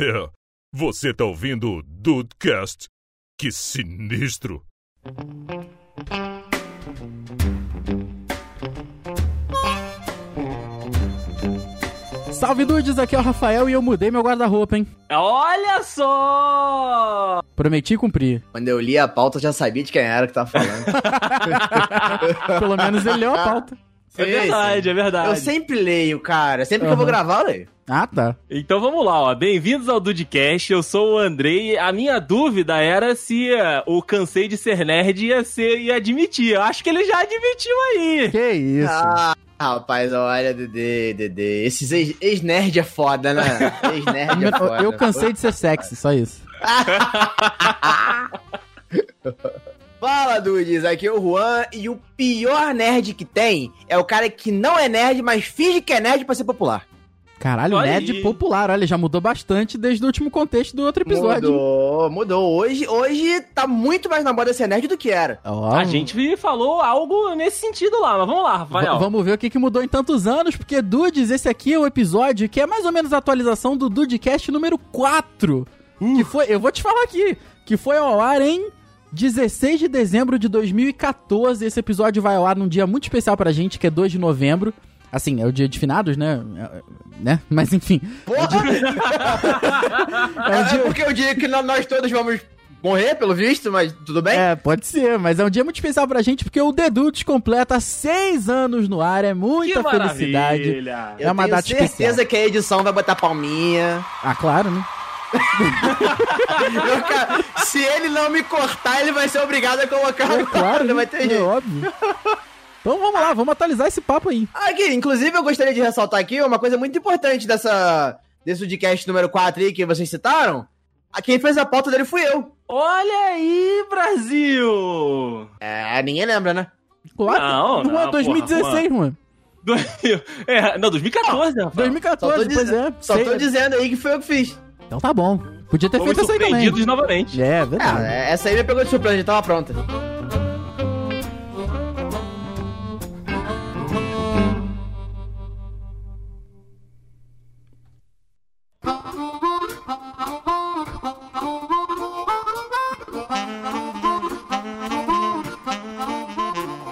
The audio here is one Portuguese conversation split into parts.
É, você tá ouvindo o Dudecast? Que sinistro! Salve dudes, aqui é o Rafael e eu mudei meu guarda-roupa, hein? Olha só! Prometi cumprir. Quando eu li a pauta, eu já sabia de quem era que tava falando. Pelo menos ele leu a pauta. É verdade, é verdade. Eu sempre leio, cara. Sempre que eu vou gravar, eu leio. Ah, tá. Então vamos lá, ó. Bem-vindos ao Dudcast. Eu sou o Andrei. A minha dúvida era se eh, o cansei de ser nerd ia ser ia admitir. Eu acho que ele já admitiu aí. Que isso. Ah, rapaz, olha, Dedê, Dedê. Esses ex- ex-nerd é foda, né? Ex-nerd é foda. eu cansei de ser sexy, só isso. Fala, dudes. Aqui é o Juan. E o pior nerd que tem é o cara que não é nerd, mas finge que é nerd pra ser popular. Caralho, Olha nerd aí. popular, olha, já mudou bastante desde o último contexto do outro episódio. Mudou, mudou. Hoje, hoje tá muito mais na moda ser nerd do que era. Ó, A gente falou algo nesse sentido lá, mas vamos lá, v- Rafael. Vamos ver o que, que mudou em tantos anos, porque Dudes, esse aqui é o episódio que é mais ou menos a atualização do Dudecast número 4. Que foi, eu vou te falar aqui, que foi ao ar em 16 de dezembro de 2014. Esse episódio vai ao ar num dia muito especial pra gente, que é 2 de novembro. Assim, é o dia de finados, né? É, né? Mas enfim. Porra! É um É, dia- porque eu diria que nó- nós todos vamos morrer, pelo visto, mas tudo bem? É, pode ser, mas é um dia muito especial pra gente, porque o The Dudes completa seis anos no ar, é muita que felicidade. maravilha. é uma tenho data certeza especial. que a edição vai botar palminha. Ah, claro, né? Eu, cara, se ele não me cortar, ele vai ser obrigado a colocar É claro, não né? vai ter é jeito. óbvio. Então vamos lá, vamos atualizar esse papo aí. Aqui, inclusive, eu gostaria de ressaltar aqui uma coisa muito importante dessa, desse podcast número 4 aí que vocês citaram. A quem fez a pauta dele fui eu. Olha aí, Brasil! É, ninguém lembra, né? Claro, Não, Juan, não, 2016, Juan. Do- É, não, 2014, Rafael. 2014, Só tô, é. só tô dizendo aí que foi eu que fiz. Então tá bom. Podia ter Fomos feito essa aí também. surpreendidos novamente. É, Ah, verdade. essa aí me pegou de surpresa, já tava pronta.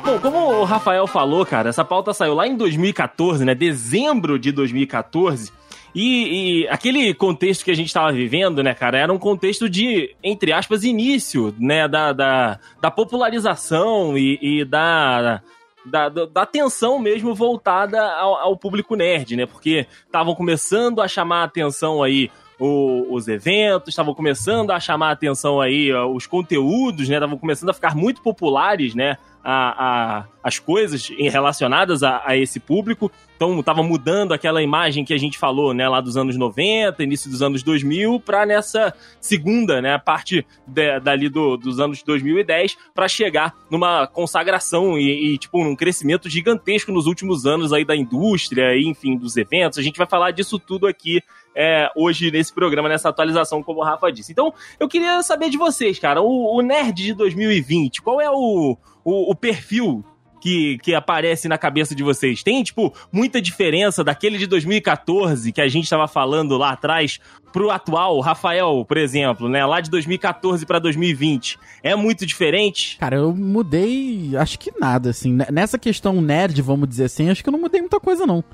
Bom, como o Rafael falou, cara, essa pauta saiu lá em 2014, né? Dezembro de 2014. E, e aquele contexto que a gente estava vivendo, né, cara, era um contexto de, entre aspas, início, né, da, da, da popularização e, e da, da, da, da atenção mesmo voltada ao, ao público nerd, né? Porque estavam começando a chamar a atenção aí o- os eventos, estavam começando a chamar a atenção aí os conteúdos, né? Estavam começando a ficar muito populares, né? A, a- as coisas relacionadas a, a esse público. Então, tava mudando aquela imagem que a gente falou, né? Lá dos anos 90, início dos anos 2000, pra nessa segunda, né? Parte de- dali do- dos anos 2010, pra chegar numa consagração e, e, tipo, num crescimento gigantesco nos últimos anos aí da indústria, e, enfim, dos eventos. A gente vai falar disso tudo aqui é, hoje nesse programa, nessa atualização, como o Rafa disse. Então, eu queria saber de vocês, cara, o, o Nerd de 2020, qual é o, o, o perfil que, que aparece na cabeça de vocês? Tem, tipo, muita diferença daquele de 2014 que a gente estava falando lá atrás pro atual, Rafael, por exemplo, né? Lá de 2014 para 2020. É muito diferente? Cara, eu mudei, acho que nada, assim. Nessa questão nerd, vamos dizer assim, acho que eu não mudei muita coisa, não.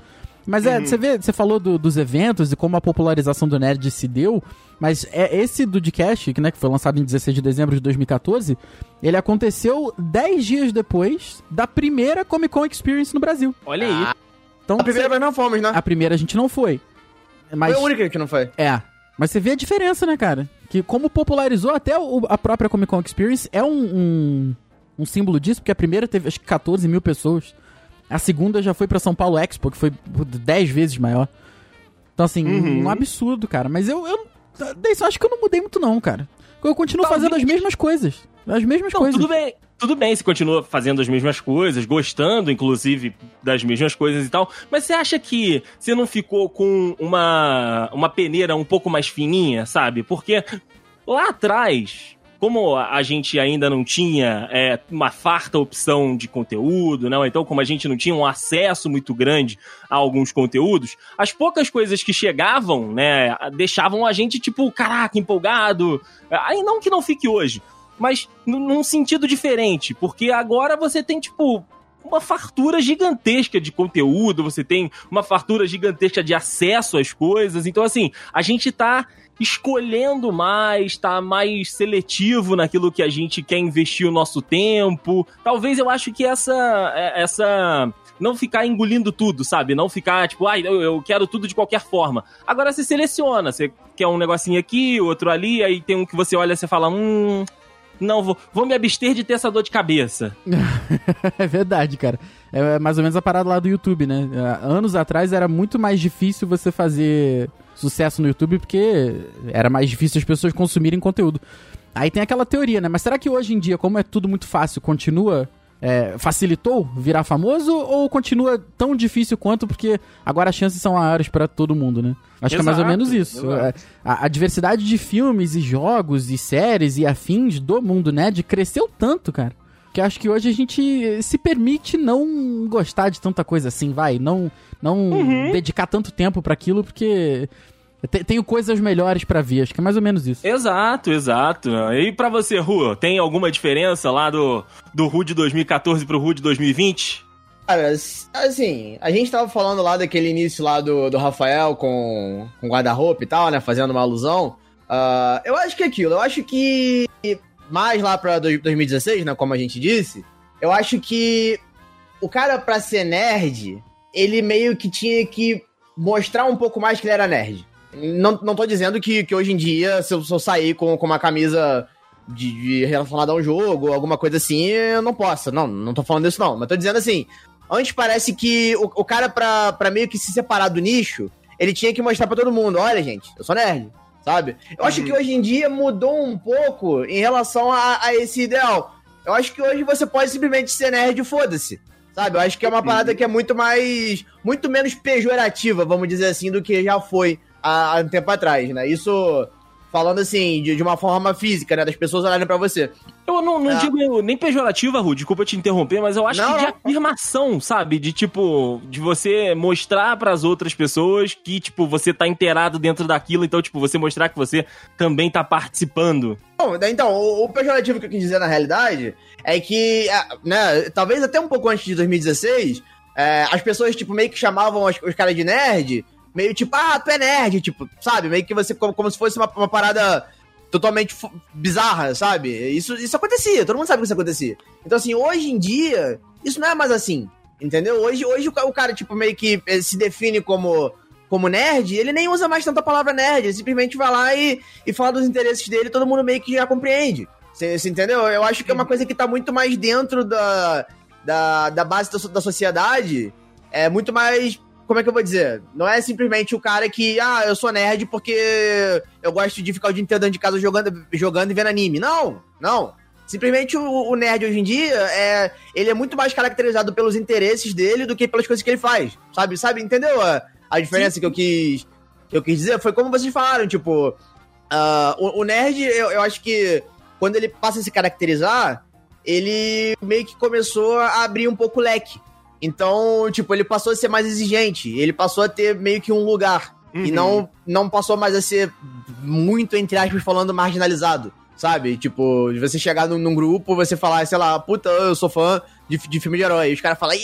Mas é, você vê, você falou do- dos eventos e como a popularização do nerd se deu, mas é esse do Dcast, que, né, que foi lançado em 16 de dezembro de 2014, ele aconteceu 10 dias depois da primeira Comic Con Experience no Brasil. Olha aí. Então, A primeira nós não fomos, né? a primeira a gente não foi. Mas Foi a única que não foi. é. Mas você vê a diferença, né, cara? Que como popularizou até o- a própria Comic Con Experience é um, um, um símbolo disso, porque a primeira teve acho que 14 mil pessoas. A segunda já foi pra São Paulo Expo, que foi 10 vezes maior. Então, assim, Uhum. um absurdo, cara. Mas eu, eu. Eu acho que eu não mudei muito, não, cara. Eu continuo Talvez- fazendo as mesmas coisas. As mesmas Não, coisas. tudo bem. Tudo bem, você continua fazendo as mesmas coisas, gostando, inclusive, das mesmas coisas e tal. Mas você acha que você não ficou com uma, uma peneira um pouco mais fininha, sabe? Porque lá atrás, como a gente ainda não tinha é, uma farta opção de conteúdo, não? Então, como a gente não tinha um acesso muito grande a alguns conteúdos, as poucas coisas que chegavam, né, deixavam a gente, tipo, caraca, empolgado. Aí não que não fique hoje, mas num sentido diferente, porque agora você tem, tipo, uma fartura gigantesca de conteúdo, você tem uma fartura gigantesca de acesso às coisas. Então, assim, a gente tá escolhendo mais, tá mais seletivo naquilo que a gente quer investir o nosso tempo. Talvez eu acho que essa é, essa não ficar engolindo tudo, sabe? Não ficar tipo, ai, ah, eu, quero tudo de qualquer forma. Agora você seleciona, você quer um negocinho aqui, outro ali, aí tem um que você olha e você fala, hum, não, vou, vou me abster de ter essa dor de cabeça. é verdade, cara. É mais ou menos a parada lá do YouTube, né? Anos atrás era muito mais difícil você fazer sucesso no YouTube porque era mais difícil as pessoas consumirem conteúdo. Aí tem aquela teoria, né? Mas será que hoje em dia, como é tudo muito fácil, continua é, facilitou virar famoso ou continua tão difícil quanto porque agora as chances são maiores para todo mundo, né? Acho exato, que é mais ou menos isso. É, a, a, diversidade de filmes e jogos e séries e afins do mundo nerd cresceu tanto, cara. Que acho que hoje a gente se permite não gostar de tanta coisa assim, vai. Não, não uhum. dedicar tanto tempo para aquilo, porque tenho coisas melhores para ver, acho que é mais ou menos isso. Exato, exato. E para você, Ru, tem alguma diferença lá do, do Ru de 2014 pro Ru de 2020? Cara, assim, a gente tava falando lá daquele início lá do, do Rafael com, com guarda-roupa e tal, né? Fazendo uma alusão. Uh, eu acho que é aquilo, eu acho que mais lá pra 2016, né? Como a gente disse, eu acho que o cara, pra ser nerd, ele meio que tinha que mostrar um pouco mais que ele era nerd. Não, não tô dizendo que, que hoje em dia, se eu, se eu sair com, com uma camisa de, de relacionada a um jogo, alguma coisa assim, eu não posso. Não, não tô falando isso não. Mas tô dizendo assim, antes parece que o, o cara, pra, pra meio que se separar do nicho, ele tinha que mostrar pra todo mundo, olha, gente, eu sou nerd, sabe? Eu uhum. acho que hoje em dia mudou um pouco em relação a, a esse ideal. Eu acho que hoje você pode simplesmente ser nerd e foda-se. Sabe? Eu acho que é uma parada que é muito mais. muito menos pejorativa, vamos dizer assim, do que já foi há, há um tempo atrás, né? Isso falando assim, de, de, uma forma física, né? Das pessoas olharem para você. Eu não, não é. digo nem pejorativa, Ru, desculpa te interromper, mas eu acho não, que de afirmação, sabe? De tipo, de você mostrar para as outras pessoas que, tipo, você tá inteirado dentro daquilo, então, tipo, você mostrar que você também tá participando. Bom, então, o, o pejorativo que eu quis dizer na realidade é que, é, né, talvez até um pouco antes de 2016, é, as pessoas, tipo, meio que chamavam os, os caras de nerd meio tipo, ah, tu é nerd, tipo, sabe? Meio que você, como, como se fosse uma, uma parada totalmente bizarra, sabe? Isso, isso acontecia, todo mundo sabe que isso acontecia. Então, assim, hoje em dia, isso não é mais assim, entendeu? Hoje, hoje o, o cara, tipo, meio que eh, se define como, como nerd, ele nem usa mais tanta palavra nerd, ele simplesmente vai lá e, e fala dos interesses dele, todo mundo meio que já compreende. Você, entendeu? Eu acho que é uma coisa que tá muito mais dentro da, da, da base da, da sociedade, é muito mais como é que eu vou dizer? Não é simplesmente o cara que, ah, eu sou nerd porque eu gosto de ficar o dia inteiro dentro de casa jogando, jogando e vendo anime. Não, não. Simplesmente o, o, nerd hoje em dia é ele é muito mais caracterizado pelos interesses dele do que pelas coisas que ele faz. Sabe? Sabe? Entendeu a, a diferença que eu quis que eu quis dizer? Foi como vocês falaram, tipo, uh, o, o, nerd, eu, eu acho que quando ele passa a se caracterizar, ele meio que começou a abrir um pouco o leque. Então, tipo, ele passou a ser mais exigente, ele passou a ter meio que um lugar. Uhum. E não, não passou mais a ser muito, entre aspas, falando marginalizado. Sabe? Tipo, você chegar num, num, grupo, você falar, sei lá, puta, eu sou fã de, de filme de herói. E os caras falam,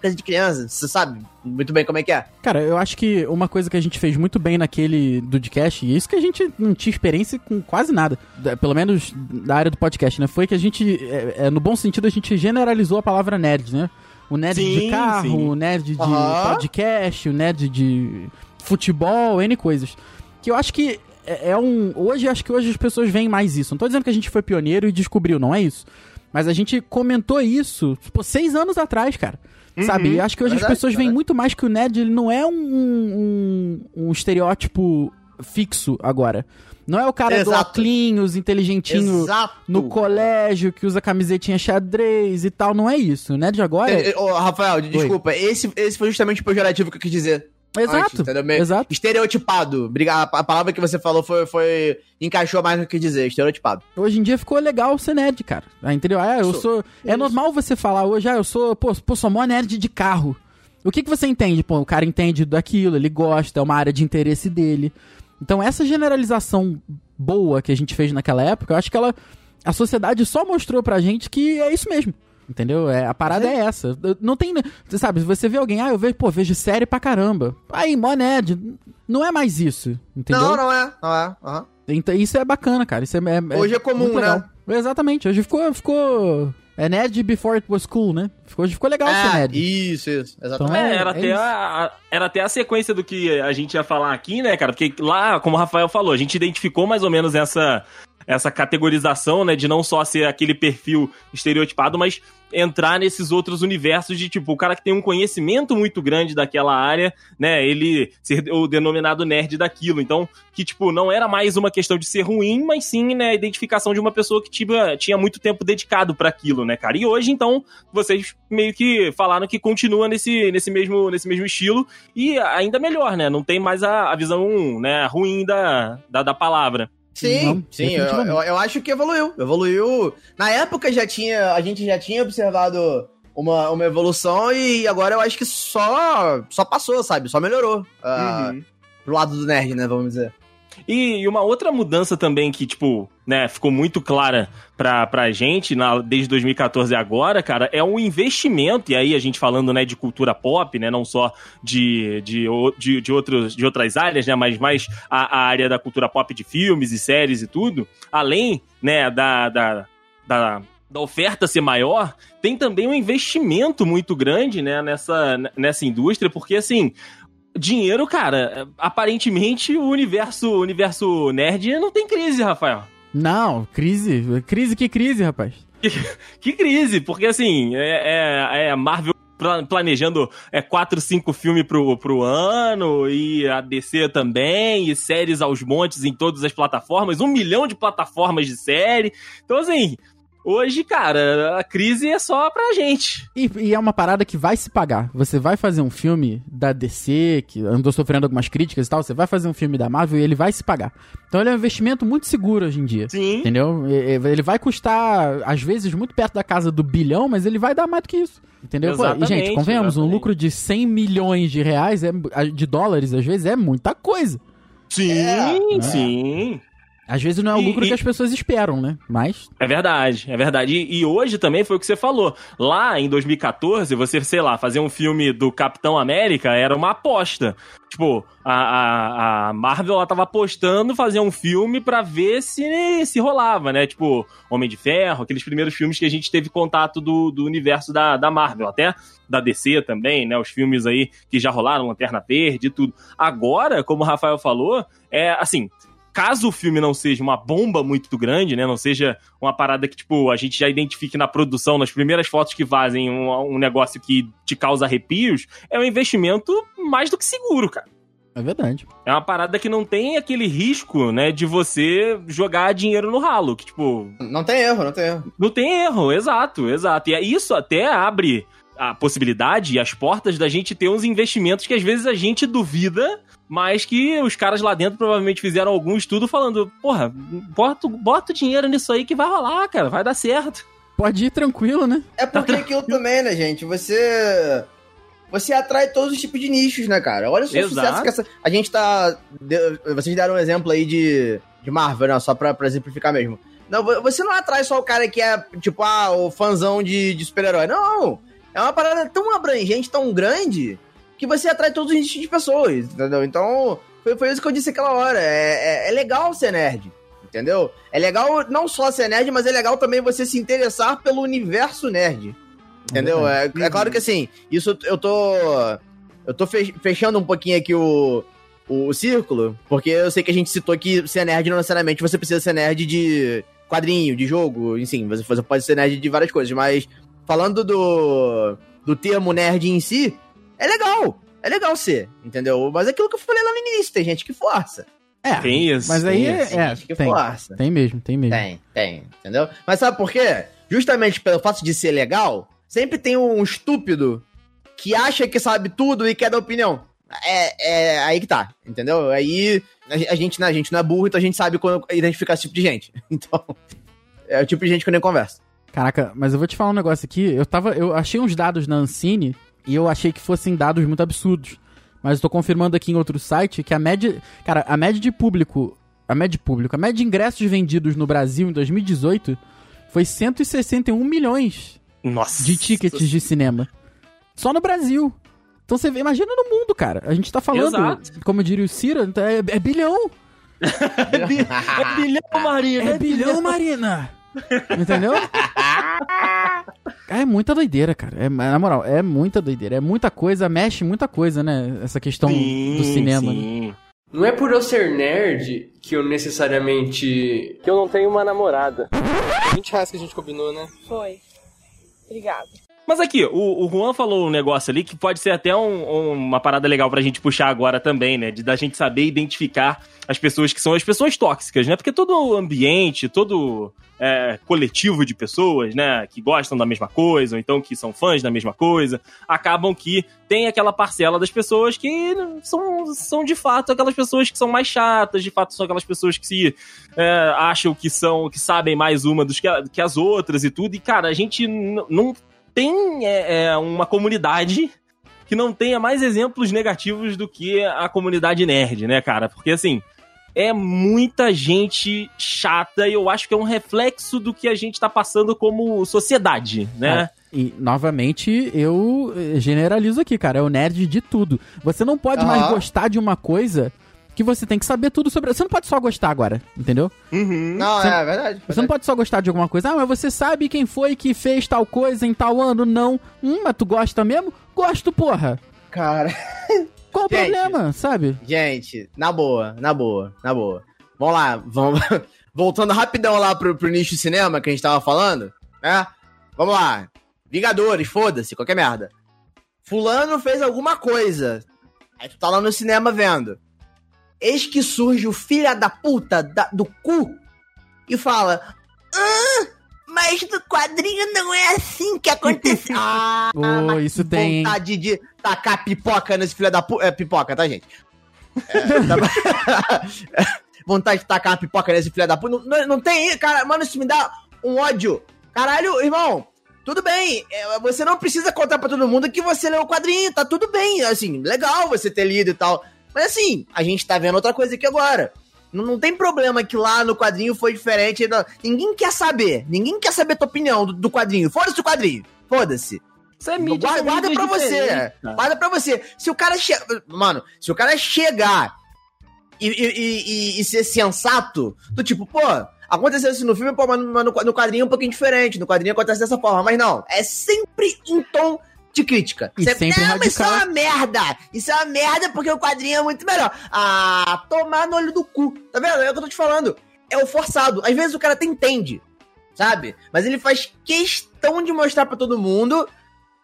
coisa de criança. Você sabe muito bem como é que é. Cara, eu acho que uma coisa que a gente fez muito bem naquele Dudcast, e isso que a gente não tinha experiência com quase nada, pelo menos da área do podcast, né? Foi que a gente, é, é, no bom sentido, a gente generalizou a palavra nerd, né? O nerd sim, de carro, sim. o nerd de uhum. podcast, o nerd de futebol, N coisas. Que eu acho que é, é um. Hoje, acho que hoje as pessoas veem mais isso. Não tô dizendo que a gente foi pioneiro e descobriu, não é isso. Mas a gente comentou isso, tipo, seis anos atrás, cara. Uhum, sabe? E acho que hoje verdade, as pessoas veem muito mais que o nerd ele não é um, um, um estereótipo fixo agora. Não é o cara Exato. do Oclinhos, inteligentinho Exato. no colégio, que usa camisetinha xadrez e tal. Não é isso, né? De agora. É, oh, Rafael, desculpa. Esse, esse foi justamente o pejorativo que eu quis dizer. Exato, antes, exato. Estereotipado. Briga- A palavra que você falou foi, foi. encaixou mais no que dizer, estereotipado. Hoje em dia ficou legal ser nerd, cara. Ah, entendeu? Ah, eu Sou. sou. É normal você falar hoje, ah, eu sou. Pô, pô sou mó nerd de carro. O que, que você entende? Pô, o cara entende daquilo, ele gosta, é uma área de interesse dele. Então, essa generalização boa que a gente fez naquela época, eu acho que ela. A sociedade só mostrou pra gente que é isso mesmo. Entendeu? É, a parada é essa. Não tem. Você sabe, se você vê alguém, ah, eu vejo, pô, vejo série pra caramba. Aí, mó nerd. Não é mais isso. Entendeu? Não, não é. Não é. aham. Então, isso é bacana, cara. Isso é, é- Hoje é comum, né? Exatamente. Hoje ficou, ficou. É nerd before it was cool, né? Ficou, hoje ficou legal ser É, nerd. isso, isso. Exatamente. Então, É, É, era, é até isso. a, a- era até a sequência do que a gente ia falar aqui, né, cara? Porque lá, como o Rafael falou, a gente identificou mais ou menos essa, essa categorização, né, de não só ser aquele perfil estereotipado, mas entrar nesses outros universos de, tipo, o cara que tem um conhecimento muito grande daquela área, né, ele ser o denominado nerd daquilo. Então, que, tipo, não era mais uma questão de ser ruim, mas sim, né, a identificação de uma pessoa que tinha, tinha muito tempo dedicado para aquilo, né, cara? E hoje, então, vocês meio que falaram que continua nesse, nesse, mesmo, nesse mesmo estilo e ainda melhor, né? Não tem mais a, a visão né, ruim da, da, da palavra. Sim, Não, sim, eu, eu, eu acho que evoluiu. Evoluiu. Na época já tinha. A gente já tinha observado uma, uma evolução e agora eu acho que só, só passou, sabe? Só melhorou. ah, Uhum. Pro lado do nerd, né? Vamos dizer. E, e uma outra mudança também que, tipo, né, ficou muito clara pra, pra gente na, desde 2014 e agora, cara, é um investimento, e aí a gente falando, né, de cultura pop, né, não só de, de, de, de, outros, de outras áreas, né, mas mais a, a área da cultura pop de filmes e séries e tudo, além, né, da, da, da, da oferta ser maior, tem também um investimento muito grande, né, nessa, nessa indústria, porque, assim, dinheiro, cara, aparentemente o universo, o universo nerd não tem crise, Rafael. Não, crise. Crise que crise, rapaz. Que crise, porque assim, é, é, é Marvel pla- planejando é, quatro, cinco filmes pro, pro ano, e a DC também, e séries aos montes em todas as plataformas, um milhão de plataformas de série. Então, assim, hoje, cara, a crise é só pra gente. E, e é uma parada que vai se pagar. Você vai fazer um filme da DC, que andou sofrendo algumas críticas e tal, você vai fazer um filme da Marvel e ele vai se pagar. Então ele é um investimento muito seguro hoje em dia. Sim. Entendeu? Ele vai custar, às vezes, muito perto da casa do bilhão, mas ele vai dar mais do que isso. Entendeu? Pô, e, gente, Exatamente, convenhamos, um exatamente. lucro de 100 milhões de reais, é, de dólares, às vezes, é muita coisa. Sim, É. sim. Às vezes não é o lucro e- que as pessoas esperam, né? Mas. É verdade, é verdade. E, e hoje também foi o que você falou. Lá em 2014, você, sei lá, fazer um filme do Capitão América era uma aposta. Tipo, a, a, a Marvel ela tava apostando fazer um filme pra ver se, se rolava, né? Tipo, Homem de Ferro, aqueles primeiros filmes que a gente teve contato do, do universo da, da Marvel, até da DC também, né? Os filmes aí que já rolaram, Lanterna Verde e tudo. Agora, como o Rafael falou, é assim, caso o filme não seja uma bomba muito grande, né? Não seja uma parada que, tipo, a gente já identifique na produção, nas primeiras fotos que fazem um, um negócio que te causa arrepios, é um investimento mais do que seguro, cara. É verdade. É uma parada que não tem aquele risco, né, de você jogar dinheiro no ralo, que, tipo, Não tem erro, não tem erro. não tem erro, exato, exato. E é- isso até abre a possibilidade e as portas da gente ter uns investimentos que às vezes a gente duvida, mas que os caras lá dentro provavelmente fizeram algum estudo falando, porra, bota, bota o dinheiro nisso aí que vai rolar, cara, vai dar certo. Pode ir tranquilo, né? É porque aquilo também, né, gente? Você. Você atrai todos os tipos de nichos, né, cara? Olha só o sucesso que essa. A gente tá. de- Vocês deram um exemplo aí de, de Marvel, né? Só pra, pra exemplificar mesmo. Não, vo- você não atrai só o cara que é, tipo, ah, o fãzão de, de super-herói. Não! É uma parada tão abrangente, tão grande, que você atrai todos os nichos de pessoas, entendeu? Então, foi, foi isso que eu disse aquela hora. É, é, é legal ser nerd, entendeu? É legal não só ser nerd, mas é legal também você se interessar pelo universo nerd. Entendeu? É, é claro que assim, isso eu tô. Eu tô fe- fechando um pouquinho aqui o, o círculo, porque eu sei que a gente citou que ser nerd não necessariamente você precisa ser nerd de quadrinho, de jogo, enfim, você pode ser nerd de várias coisas, mas falando do, do termo nerd em si, é legal. É legal ser, entendeu? Mas é aquilo que eu falei lá no início, tem gente que força. É. Tem isso. Mas aí tem é. isso. Tem é, gente que tem, força. tem mesmo, tem mesmo. Tem, tem, entendeu? Mas sabe por quê? Justamente pelo fato de ser legal, sempre tem um estúpido que acha que sabe tudo e quer dar opinião. é, é aí que tá, entendeu? Aí a, a gente, né, a gente não é burro, então a gente sabe quando identificar esse tipo de gente. Então, é o tipo de gente que eu nem converso. Caraca, mas eu vou te falar um negócio aqui. Eu tava. Eu achei uns dados na Ancine e eu achei que fossem dados muito absurdos. Mas eu tô confirmando aqui em outro site que a média. Cara, a média de público. A média de público. A média de ingressos vendidos no Brasil em 2018 foi 161 milhões Nossa. de tickets de cinema. Só no Brasil. Então você vê, imagina no mundo, cara. A gente tá falando, Exato. como diria o Cira, é, é bilhão. É, é bilhão, Marina. É bilhão, Marina! Entendeu? É muita doideira, cara. É, na moral, é muita doideira. É muita coisa, mexe muita coisa, né? Essa questão do cinema. né? sim. Não é por eu ser nerd que eu necessariamente. Que eu não tenho uma namorada. 20 reais que a gente combinou, né? Foi. Obrigada. Mas aqui, o, o Juan falou um negócio ali que pode ser até um- um- uma parada legal pra gente puxar agora também, né? De da gente saber identificar as pessoas que são as pessoas tóxicas, né? Porque todo ambiente, todo é, coletivo de pessoas, né? Que gostam da mesma coisa, ou então que são fãs da mesma coisa, acabam que tem aquela parcela das pessoas que são, são de fato aquelas pessoas que são mais chatas, de fato são aquelas pessoas que se é, acham que são, que sabem mais uma dos que, que as outras e tudo. E, cara, a gente não tem é, é, uma comunidade que não tenha mais exemplos negativos do que a comunidade nerd, né, cara? Porque assim. É muita gente chata e eu acho que é um reflexo do que a gente tá passando como sociedade, né? E, novamente, eu eh, generalizo aqui, cara. É o nerd de tudo. Você não pode mais gostar de uma coisa que você tem que saber tudo sobre. Você não pode só gostar agora, entendeu? Uhum. Não, Você- é verdade. Você não pode só gostar de alguma coisa. Ah, mas você sabe quem foi que fez tal coisa em tal ano? Não. Hum, mas tu gosta mesmo? Gosto, porra. Cara. Qual o Gente. problema, sabe? Gente, na boa, na boa, na boa. Vamos lá, vamos. Voltando rapidão lá pro, pro nicho cinema que a gente tava falando, né? Vamos lá. Vingadores, foda-se, qualquer merda. Fulano fez alguma coisa. Aí tu tá lá no cinema vendo. Eis que surge o filho da puta da- do cu e fala: Ah, mas no quadrinho não é assim que aconteceu. ah, mas isso que tem, vontade de tacar pipoca nesse filho da puta. É pipoca, tá, gente? É, tá- vontade de tacar uma pipoca nesse filho da puta. Não, não, não tem, cara, mano, isso me dá um ódio. Caralho, irmão, tudo bem. é, Você não precisa contar pra todo mundo que você leu o quadrinho, tá tudo bem. Assim, legal você ter lido e tal. Mas assim, a gente tá vendo outra coisa aqui agora. Não, não tem problema que lá no quadrinho foi diferente. não- Ninguém quer saber. Ninguém quer saber a tua opinião do, do quadrinho. Foda-se o quadrinho. Foda-se. Isso é Guarda, guarda pra você. Guarda pra você. Se o cara chega. Mano, se o cara chegar e, e, e- e- ser sensato, do tipo, pô, aconteceu isso no filme, pô, mas no, mas no- no quadrinho é um pouquinho diferente. No quadrinho acontece dessa forma. Mas não, é sempre em tom de crítica. E sempre não, mas isso é radical. uma merda. Isso é uma merda porque o quadrinho é muito melhor. Ah, tomar no olho do cu. Tá vendo? É o que eu tô te falando. É o forçado. Às vezes o cara até entende, sabe? Mas ele faz questão de mostrar pra todo mundo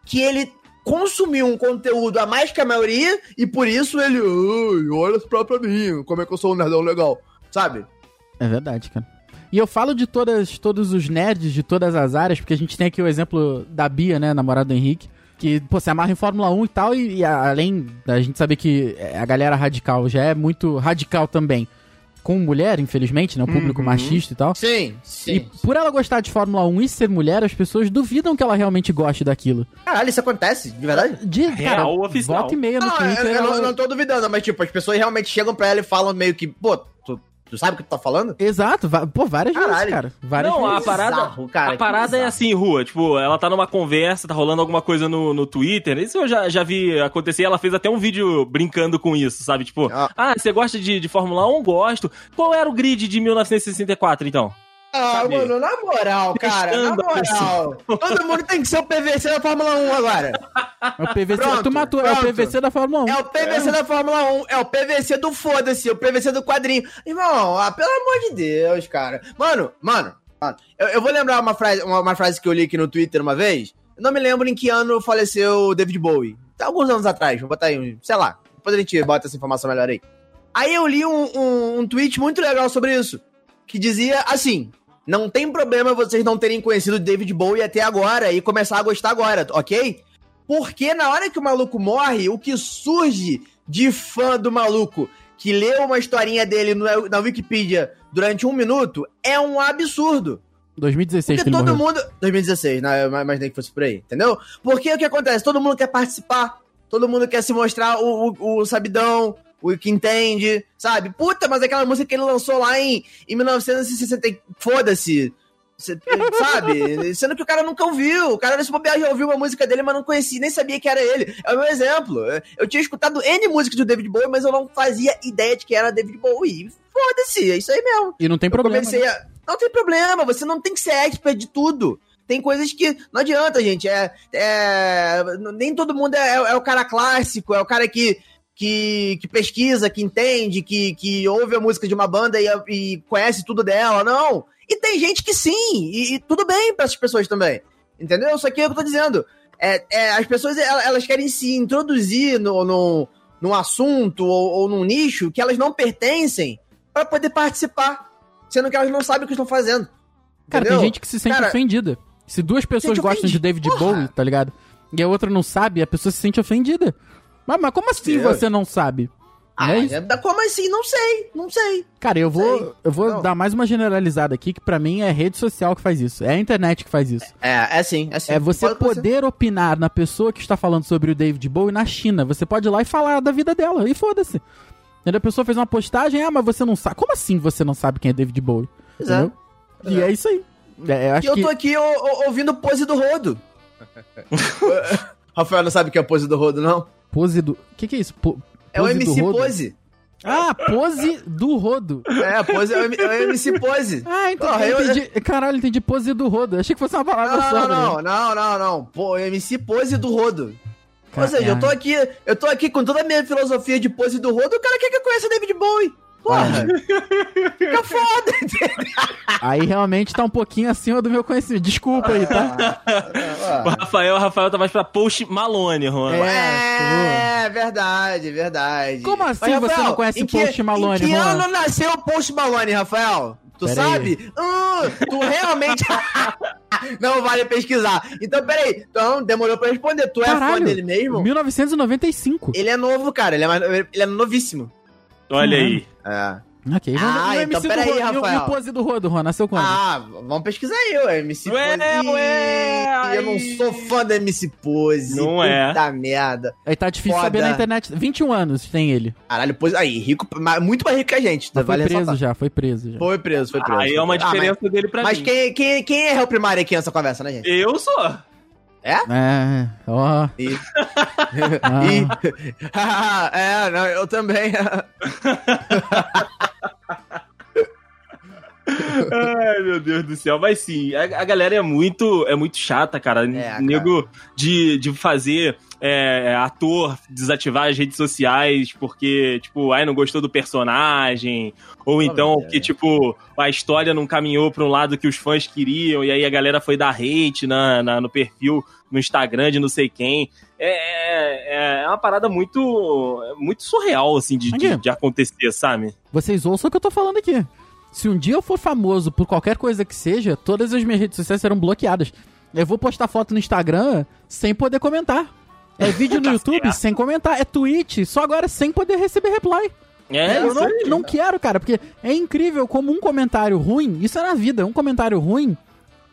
que ele consumiu um conteúdo a mais que a maioria e por isso ele, "Ai, olha só pra mim, como é que eu sou um nerdão legal, sabe? É verdade, cara. E eu falo de todas, todos os nerds de todas as áreas, porque a gente tem aqui o exemplo da Bia, né, namorada do Henrique, que, pô, se amarra em Fórmula 1 e tal, e, e a- além da gente saber que a galera radical já é muito radical também, com mulher, infelizmente, né, o público machista e tal. Sim, E por ela gostar de Fórmula 1 e ser mulher, as pessoas duvidam que ela realmente goste daquilo. Caralho, isso acontece, de verdade? De, Real cara, oficial. volta e meia no Não, eu, Twitter. eu não, ela- eu não tô duvidando, mas tipo, as pessoas realmente chegam pra ela e falam meio que, pô, tu, sabe o que tu tá falando? Exato, pô, várias vezes, Caralho. cara. Várias Não, a vezes. parada, Bizarro, cara, a parada é assim, Rua. Tipo, ela tá numa conversa, tá rolando alguma coisa no, no Twitter. Isso eu já, já vi acontecer. Ela fez até um vídeo brincando com isso, sabe? Tipo, Ah. ah, você gosta de, de Fórmula 1? Gosto. Qual era o grid de 1964, então? Ah, Sabe? mano, na moral, cara, na Testando a moral. Todo mundo tem que ser o PVC da Fórmula 1 agora. É o PVC, Pronto, tu matou, é o pronto. PVC da Fórmula 1. É o PVC da Fórmula 1, é o PVC do foda-se, o PVC do quadrinho. Irmão, ah, pelo amor de Deus, cara. Mano, mano, mano, eu, eu vou lembrar uma frase, uma, uma frase que eu li aqui no Twitter uma vez. Eu não me lembro em que ano faleceu o David Bowie. Tá alguns anos atrás, vou botar aí, sei lá. Depois a gente bota essa informação melhor aí. Aí eu li um, um, um tweet muito legal sobre isso. Que dizia assim: Não tem problema vocês não terem conhecido o David Bowie até agora e começar a gostar agora, ok? Porque na hora que o maluco morre, o que surge de fã do maluco que leu uma historinha dele no- na Wikipedia durante um minuto é um absurdo. 2016 que Porque todo morreu. mundo. 2016, né? Eu imaginei que fosse por aí, entendeu? Porque o que acontece? Todo mundo quer participar, todo mundo quer se mostrar o, o, o sabidão, o que entende, sabe? Puta, mas aquela música que ele lançou lá em, em 1960. e- Foda-se. Sabe? Sendo que o cara nunca ouviu. O cara nesse bobear já ouviu uma música dele, mas não conhecia, nem sabia que era ele. É o meu exemplo. Eu tinha escutado N músicas do David Bowie, mas eu não fazia ideia de que era David Bowie. Foda-se, é isso aí mesmo. E não tem Eu problema. comecei né? a... Não tem problema, você não tem que ser expert de tudo. Tem coisas que não adianta, gente. É, é- nem todo mundo é, é o cara clássico, é o cara que, que, que pesquisa, que entende, que, que ouve a música de uma banda e, e conhece tudo dela. Não. E tem gente que sim, e, e tudo bem para essas pessoas também. Entendeu? Só que é o que eu tô dizendo. É, é, as pessoas elas, elas querem se introduzir no, no, num assunto ou, ou num nicho que elas não pertencem para poder participar sendo que elas não sabem o que estão fazendo. Cara, Entendeu? tem gente que se sente Cara, ofendida. Se duas pessoas gostam de ofende- David! Bowie, tá ligado? E a outra não sabe, a pessoa se sente ofendida. Mas, mas como assim Deus. você não sabe? Ah, É isso? é, da- como assim? Não sei, não sei. Cara, eu vou, Sei. eu vou Não. dar mais uma generalizada aqui, que pra mim é rede social que faz isso. É a internet que faz isso. É, é sim, é sim. É você com poder opinar na pessoa que está falando sobre o David Bowie na China. Você pode ir lá e falar da vida dela. E foda-se. A pessoa fez uma postagem, ah, mas você não sabe. Como assim você não sabe quem é David Bowie? Pois é. Entendeu? E é isso aí. É, eu E acho eu que. tô aqui ô, ô, ouvindo pose do rodo. Rafael não sabe o que é pose do rodo, não? Pose do. O que, que é isso? Po- É o MC? Pose. Ah, pose do rodo. É, pose é o, é o MC Pose. Ah, entendi. Porra, eu- entendi. Caralho, entendi pose do rodo. Achei que fosse uma palavra Não, só. não, né? não, não, não, não. MC Pose do Rodo. Ou seja, eu tô Caralho. aqui, eu tô aqui com toda a minha filosofia de pose do Rodo, o cara quer que eu conheça David Bowie. Porra. Fica foda, Aí realmente tá um pouquinho acima do meu conhecimento. Desculpa aí, tá? O Rafael, o Rafael tá mais pra Post Malone, Juan. É. É, verdade, verdade. Como assim Mas, você não conhece que- Post Malone, Em que Juan? ano nasceu o Post Malone, Rafael? Tu Pera sabe? Hum, tu realmente... não vale pesquisar. Então, peraí. Então, demorou pra responder. Tu é fã Caralho. dele mesmo? 1995. Ele é novo, cara. Ele é, mais- ele é novíssimo. Olha aí. É. Ok, vamos Ah, o então peraí, do Rodo, e o- Rafael. E o pose do Rodo, Juan, nasceu quando? Ah, vamos pesquisar aí, o MC Ué, Pose. ué, eu não sou fã do MC Pose. Não é. Puta merda. Aí tá difícil Foda. saber na internet. 21 anos tem ele. Caralho, Pose. Aí, rico, mas muito mais rico que a gente. Mas foi vale preso ressaltar. já, foi preso já. Foi preso, foi preso. Aí é uma Ah, mas- diferença dele pra Mas mim. quem, quem, quem é réu primário aqui nessa conversa, né, gente? Eu sou. É? É, ó. E... Ah. e... é, não, eu também. Ai, meu Deus do céu. Mas sim, a, a galera é muito, é muito chata, cara. É, cara. Nego de, de fazer é, ator desativar as redes sociais porque, tipo, ai, não gostou do personagem. Ou então que, tipo, a história não caminhou pra um lado que os fãs queriam. E aí a galera foi dar hate na, na- no perfil, no Instagram de não sei quem. É, é, é uma parada muito, muito surreal, assim, de, de, de acontecer, sabe? Vocês ouçam o que eu tô falando aqui. Se um dia eu for famoso por qualquer coisa que seja, todas as minhas redes sociais serão bloqueadas. Eu vou postar foto no Instagram sem poder comentar. É vídeo no YouTube sem comentar. É tweet, só agora sem poder receber reply. É, eu isso não, não quero, cara, porque é incrível como um comentário ruim, isso é na vida, um comentário ruim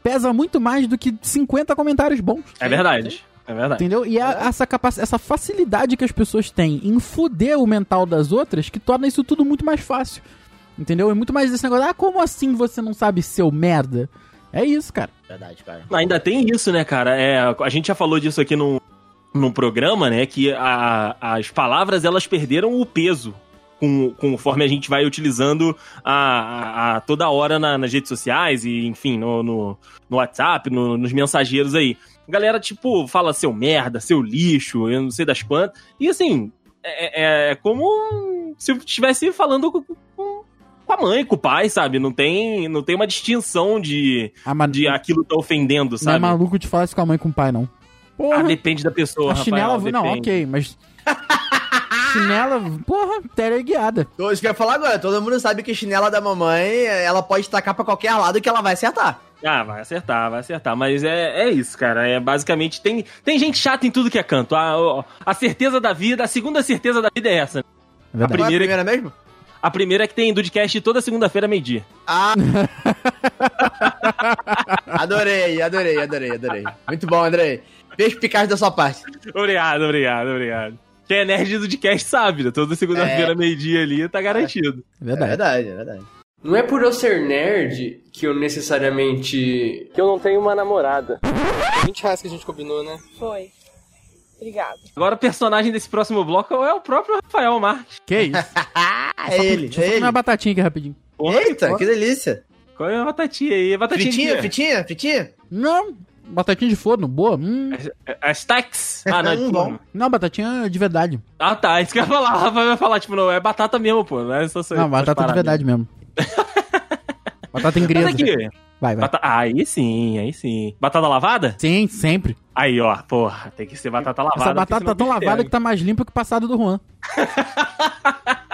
pesa muito mais do que 50 comentários bons. É verdade. É verdade. Entendeu? E é essa, capac... essa facilidade que as pessoas têm em fuder o mental das outras que torna isso tudo muito mais fácil. Entendeu? É muito mais esse negócio, ah, como assim você não sabe seu merda? É isso, cara. Verdade, cara. Ainda tem isso, né, cara? É, a gente já falou disso aqui no, no programa, né? Que a- as palavras elas perderam o peso. Com, conforme a gente vai utilizando a, a- a toda hora na- nas redes sociais e, enfim, no, no, no WhatsApp, no- nos mensageiros aí. A galera, tipo, fala seu merda, seu lixo, eu não sei das quantas. E assim, é, é- é como se eu estivesse falando com, com- com a mãe, com o pai, sabe? Não tem, não tem uma distinção de, Ah, de aquilo tá ofendendo, não é sabe? maluco de falar isso com a mãe e com o pai, não. Porra, Ah, depende da pessoa, a chinela... Rafael, não, depende. ok, mas... chinela, porra, teleguiada. Então, Isso que eu ia falar agora. Todo mundo sabe que chinela da mamãe, ela pode tacar pra qualquer lado que ela vai acertar. Ah, vai acertar, vai acertar. Mas é, é isso, cara. É basicamente. Tem, tem gente chata em tudo que é canto. A, a certeza da vida, a segunda certeza da vida é essa. É verdade. Qual é a primeira- primeira mesmo? A primeira é que tem Dudcast toda segunda-feira, meio-dia. Ah! adorei, adorei, adorei, adorei. Muito bom, Andrei. Perspicaz da sua parte. Obrigado, obrigado, obrigado. Quem é nerd do Dudcast sabe, né? Toda segunda-feira, meio-dia ali, tá garantido. É É verdade. verdade, é verdade. Não é por eu ser nerd que eu necessariamente. Que eu não tenho uma namorada. 20 reais que a gente combinou, né? Foi. Obrigado. Agora, o personagem desse próximo bloco é o próprio Rafael Marques. Que isso? É ele, Deixa eu é comer uma batatinha aqui rapidinho. Eita, que delícia. Qual é a batatinha aí? A batatinha de Fritinha, quê? fritinha, fritinha? Não, batatinha de forno, boa. Hum. As stacks? Ah, não, é de Hum, forno. Não, batatinha de verdade. Ah, tá. Isso que eu ia falar. O Rafael vai falar, tipo, não, é batata mesmo, pô. Não é só Não, batata de verdade mesmo. batata Mas inglesa. aqui, Vai, vai. bata... aí sim, aí sim. Batata lavada? Sim, sempre. Aí, ó, porra, tem que ser batata lavada. Essa batata tá tão lavada que tá mais limpa que o passado do Juan.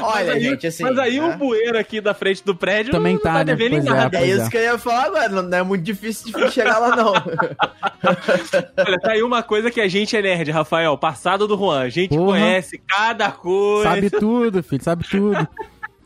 Olha, Mas aí, gente, assim. mas aí né? o bueiro aqui da frente do prédio Também não tá, tá né? devendo em Pois é. nada. É Pois isso que eu ia falar agora. Não não é muito difícil de chegar lá, não. Olha, tá aí uma coisa que a gente é nerd, Rafael. Passado do Juan. A gente Porra. conhece cada coisa. Sabe tudo, filho, sabe tudo.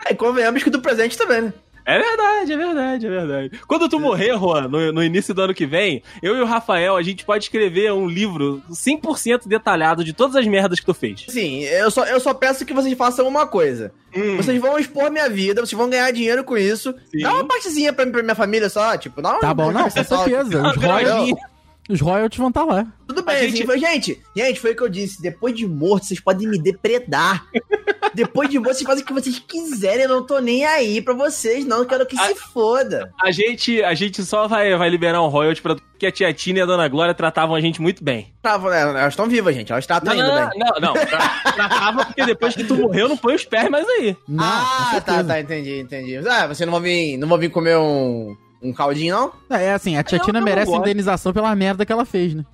É, convenhamos que do presente também, né? É verdade, é verdade, é verdade. Quando tu morrer, Juan, no, no início do ano que vem, eu e o Rafael, a gente pode escrever um livro 100% detalhado de todas as merdas que tu fez. Sim, eu só, eu só peço que vocês façam uma coisa. Hum. Vocês vão expor minha vida, vocês vão ganhar dinheiro com isso. Sim. Dá uma partezinha pra, pra minha família só, tipo, dá uma Tá bom, não, com certeza. Os, royalties, não. Os royalties vão estar lá. Tudo bem, A gente... gente- Foi, gente, gente, foi o que eu disse. Depois de morto, vocês podem me depredar. Depois de morto, vocês fazem o que vocês quiserem. Eu não tô nem aí pra vocês, não. Eu quero que A- se foda. A gente, a gente só vai, vai liberar um royalty pra porque a tia Tina e a Dona Glória tratavam a gente muito bem. Tá, né, elas estão vivas, gente. Elas tratam Não, ainda não, bem. não, não. Tra- Tratava porque depois que tu morreu, não põe os pés mais aí. Não, ah, tá, tá, entendi, entendi. Ah, vocês não vão vir, não vão vir comer um, um caldinho, não? É assim, a tia Eu Tina não merece gosto. indenização pela merda que ela fez, né?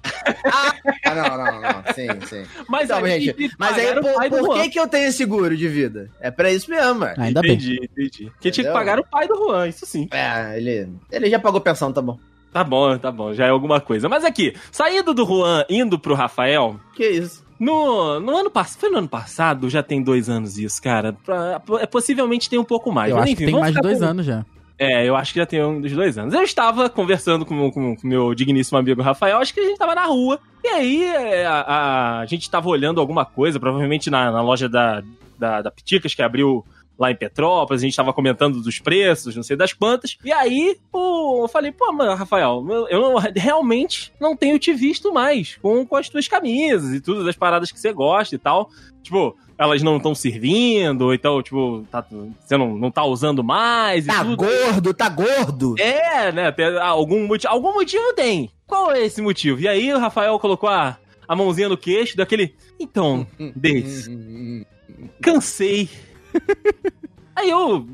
Ah, não, não, não. Sim, sim. Mas Então, a gente, mas aí, por, pai do por que que eu tenho seguro de vida? É pra isso mesmo, é. Ainda bem. entendi, entendi. Porque tinha que pagar o pai do Juan, isso sim. É, ele, ele já pagou pensão, tá bom. Tá bom, tá bom, já é alguma coisa. Mas aqui, saindo do Juan, indo pro Rafael, Que isso? no, no ano passado, foi no ano passado, já tem dois anos isso, cara. Pra- é, possivelmente tem um pouco mais. Eu Mas acho enfim, que tem mais de dois com- anos já. É, eu acho que já tem um dos dois anos. Eu estava conversando com o meu digníssimo amigo Rafael, acho que a gente tava na rua. E aí é, a, a- a gente tava olhando alguma coisa, provavelmente na, na loja da, da, da Piticas, que abriu lá em Petrópolis, a gente tava comentando dos preços, não sei das quantas. E aí, pô, eu falei, pô, mano, Rafael, eu, não- realmente não tenho te visto mais com, com as tuas camisas e tudo, das paradas que você gosta e tal. Tipo, elas não estão servindo, então, tipo, tá- você não, não tá usando mais e Tá gordo, tá gordo. É, né? Tem algum motivo, algum motivo tem. Qual é esse motivo? E aí o Rafael colocou a, a mãozinha no queixo daquele. Então, Deis, cansei. aí eu.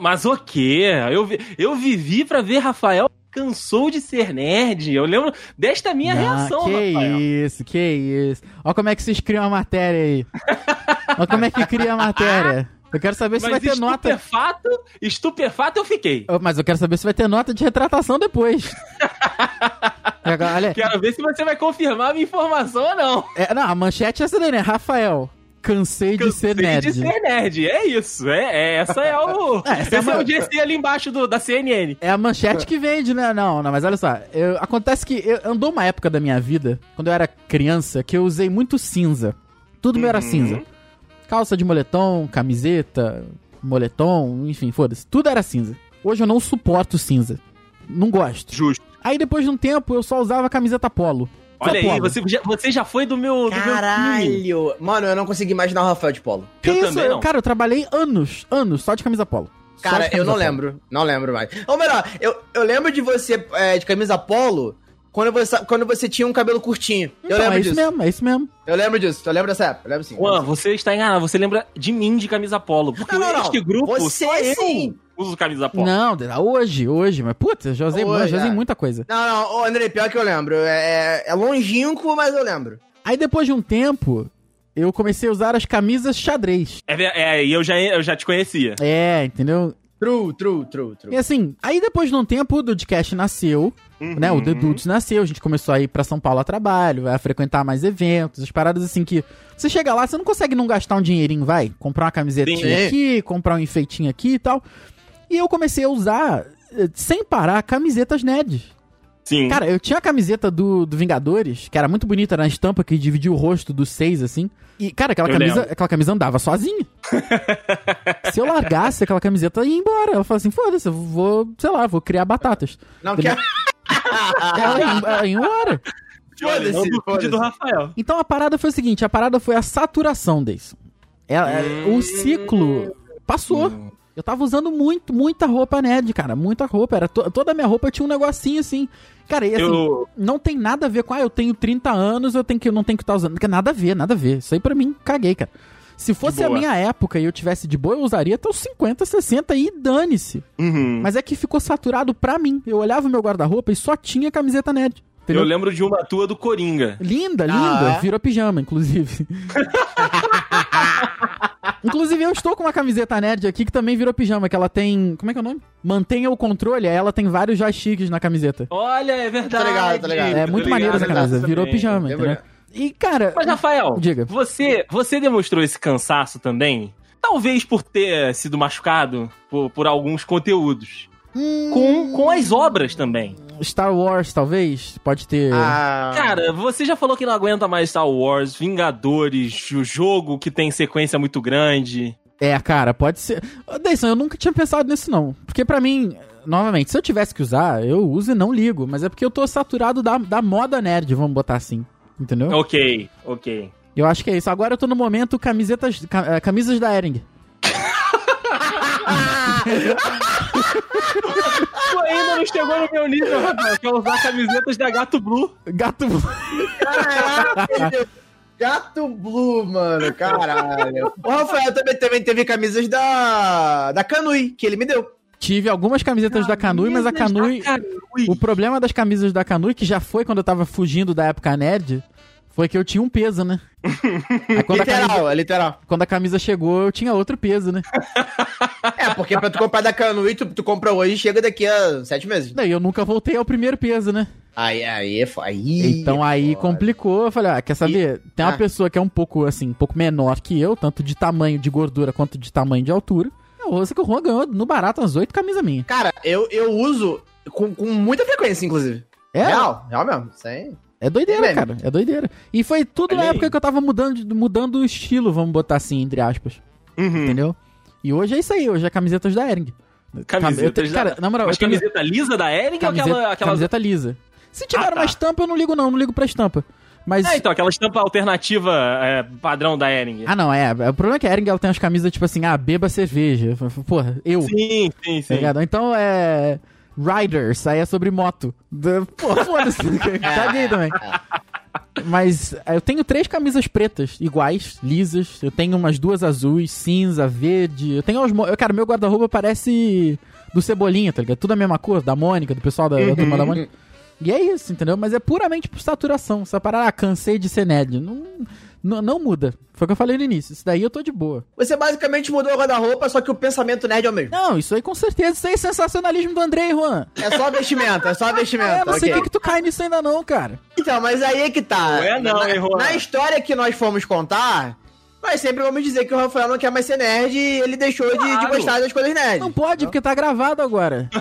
Mas o quê? Eu, eu vivi pra ver Rafael cansou de ser nerd. Eu lembro desta minha Não, reação, que Rafael. isso, que isso. Olha como é que vocês criam a matéria aí. Olha como é que cria a matéria. Eu quero saber se Mas vai ter nota. estupefato, estupefato eu fiquei. Oh, Mas eu quero saber se vai ter nota de retratação depois. Agora, Olha, Quero ver se você vai confirmar a minha informação ou não. é, não, a manchete é essa daí, né? Rafael, cansei, de ser Cansei nerd. de ser nerd. É isso. É, é- essa é o. É, essa é é, o GC ali embaixo do, da CNN. É a manchete que vende, né? Não, não, mas olha só. eu- acontece que eu, andou uma época da minha vida, quando eu era criança, que eu usei muito cinza. Tudo meu era Uhum. cinza. Calça de moletom, camiseta, moletom, enfim, foda-se. Tudo era cinza. Hoje eu não suporto cinza. Não gosto. Justo. Aí depois de um tempo eu só usava camiseta polo. Olha aí, você já, você já foi do meu, do meu. Caralho. Mano, eu não consegui imaginar o Rafael de polo. Que Eu isso? também não. Cara, eu trabalhei anos, anos só de camisa polo. Só Cara, de eu camisa não polo. lembro. Não lembro mais. Ou melhor, eu, eu lembro de você é, de camisa polo quando você, quando você tinha um cabelo curtinho. Então, eu lembro é isso disso. mesmo, é isso mesmo. Eu lembro disso. Eu lembro dessa época. Eu lembro sim. Juan, você está enganado. Você lembra de mim de camisa polo. Porque Não, não, não. este grupo, Você só eu sim. uso camisa polo. Não, hoje, hoje, mas puta, eu já usei, Hoje, já usei é. muita coisa. Não, não, ô, André, pior que eu lembro. É, é longínquo, mas eu lembro. Aí depois de um tempo, eu comecei a usar as camisas xadrez. É, é, e eu já, eu já te conhecia. É, entendeu? True, true, true, true. E assim, aí depois de um tempo o Dudcast nasceu, né? O The Dudes nasceu, a gente começou a ir pra São Paulo a trabalho, a frequentar mais eventos, as paradas assim que. Você chega lá, você não consegue não gastar um dinheirinho, vai? Comprar uma camisetinha Sim. aqui, comprar um enfeitinho aqui e tal. E eu comecei a usar, eh, sem parar, camisetas nerds. Sim. Cara, eu tinha a camiseta do, do Vingadores, que era muito bonita na estampa, que dividia o rosto dos seis, assim. E, cara, aquela Eu camisa, lembro. aquela camisa andava sozinha. Se eu largasse aquela camiseta, ia embora. Eu falei assim, foda-se, eu vou, sei lá, vou criar batatas. Não quer. Ela ia, ela ia embora. Foda-se, foda-se. do Rafael. Então a parada foi o seguinte, a parada foi a saturação desse. o ciclo passou. Eu tava usando muito, muita roupa nerd, cara. Muita roupa. Era to- toda a minha roupa tinha um negocinho assim. Cara, e assim, Eu- não tem nada a ver com, ah, eu tenho 30 anos, eu tenho que, não tenho que estar usando. Nada a ver, nada a ver. Isso aí pra mim, caguei, cara. Se fosse a minha época e eu tivesse de boa, eu usaria até os 50, 60 e dane-se. Uhum. Mas é que ficou saturado pra mim. Eu olhava o meu guarda-roupa e só tinha camiseta nerd. Entendeu? Eu lembro de uma tua do Coringa. Linda, Ah, linda. é? Virou pijama, inclusive. inclusive, eu estou com uma camiseta nerd aqui que também virou pijama, que ela tem. Como é que é o nome? Mantenha o controle, aí ela tem vários joysticks na camiseta. Olha, é verdade. Tá ligado, tá ligado. É muito maneiro essa camisa. também. Virou pijama, entendeu? E, cara. Mas, Rafael, Diga. Você, você demonstrou esse cansaço também? Talvez por ter sido machucado por, por alguns conteúdos. hum, Com, com as obras também. Star Wars, talvez. Pode ter. Ah, Cara, você já falou que não aguenta mais Star Wars, Vingadores, o jogo que tem sequência muito grande. É, cara, pode ser. Deison, eu nunca tinha pensado nisso, não. Porque pra mim, novamente, se eu tivesse que usar, eu uso e não ligo. Mas é porque eu tô saturado da, da moda nerd, vamos botar assim. Entendeu? Ok, ok. Eu acho que é isso. Agora eu tô no momento camisetas, ca- eh, camisas da Ering. Tu ainda não chegou no meu nível, Rafael, que é usar camisetas da Gato Blue. Gato. Caraca, Gato Blue, mano, caralho. O Rafael também, também teve camisas da, da Canui, que ele me deu. Tive algumas camisetas da Canui, mas a Canui. O problema das camisas da Canui, que já foi quando eu tava fugindo da época nerd, foi que eu tinha um peso, né? Aí quando a, literal, camisa, é literal. quando a camisa chegou, eu tinha outro peso, né? É, porque pra tu comprar da Canui, tu, tu compra hoje e chega daqui a sete meses. Daí eu nunca voltei ao primeiro peso, né? Aí, aí, é aí. Então aí foda. complicou. Eu falei, ah, quer saber? Tem uma Ah. pessoa que é um pouco, assim, um pouco menor que eu, tanto de tamanho de gordura quanto de tamanho de altura. Eu sei que o Juan ganhou no barato umas oito camisas minhas. Cara, eu, eu uso com, com muita frequência, inclusive. É, Real, real mesmo. Sem... é doideira, Mesmo. cara. É doideira. E foi tudo na Olha aí. época que eu tava mudando, mudando o estilo, vamos botar assim, entre aspas. Uhum. Entendeu? E hoje é isso aí, hoje é camisetas da Ering. Camisetas te- Cara, da... na moral, Mas tenho camiseta lisa da Ering ou aquela... aquela... camiseta lisa. Se tiver Ah, tá. uma estampa, eu não ligo não, não ligo pra estampa. Mas... É, então, aquela estampa alternativa é, padrão da Ering. Ah, não, é. O problema é que a Ering ela tem umas camisas tipo assim, ah, beba cerveja. Porra, eu. Sim, sim, Tá sim. ligado? Então é. Riders, aí é sobre moto. Pô, foda-se. Caguei também. Mas é, eu tenho três camisas pretas, iguais, lisas. Eu tenho umas duas azuis, cinza, verde. Eu tenho mo- eu, Cara, meu guarda-roupa parece do Cebolinha, tá ligado? Tudo a mesma cor, da Mônica, do pessoal da, da turma da Mônica. E é isso, entendeu? Mas é puramente por saturação. Essa parada, ah, cansei de ser nerd. Não, não, não muda. Foi o que eu falei no início. Isso daí eu tô de boa. Você basicamente mudou o guarda-roupa, só que o pensamento nerd é o mesmo. Não, isso aí com certeza. Isso aí é sensacionalismo do Andrei, Juan. É só vestimento, é só vestimento. É, não sei ok. o que, que tu cai nisso ainda não, cara. Então, mas aí é que tá. Não é não, na, hein, Juan? na história que nós fomos contar, nós sempre vamos dizer que o Rafael não quer mais ser nerd e ele deixou de- de, Claro. gostar das coisas nerds. Não pode, porque tá gravado agora.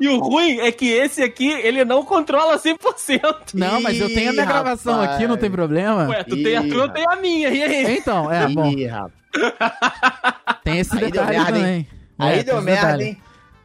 E o ruim é que esse aqui, ele não controla 100%. Não, mas eu tenho a minha Ih, gravação rapaz. aqui, não tem problema. Ué, tu tem a Ih, tua, eu tenho a minha. E aí? Então, é, bom, Ih, rapaz. tem esse Aí deu detalhe merda, também. Aí É, deu merda, detalhe. hein?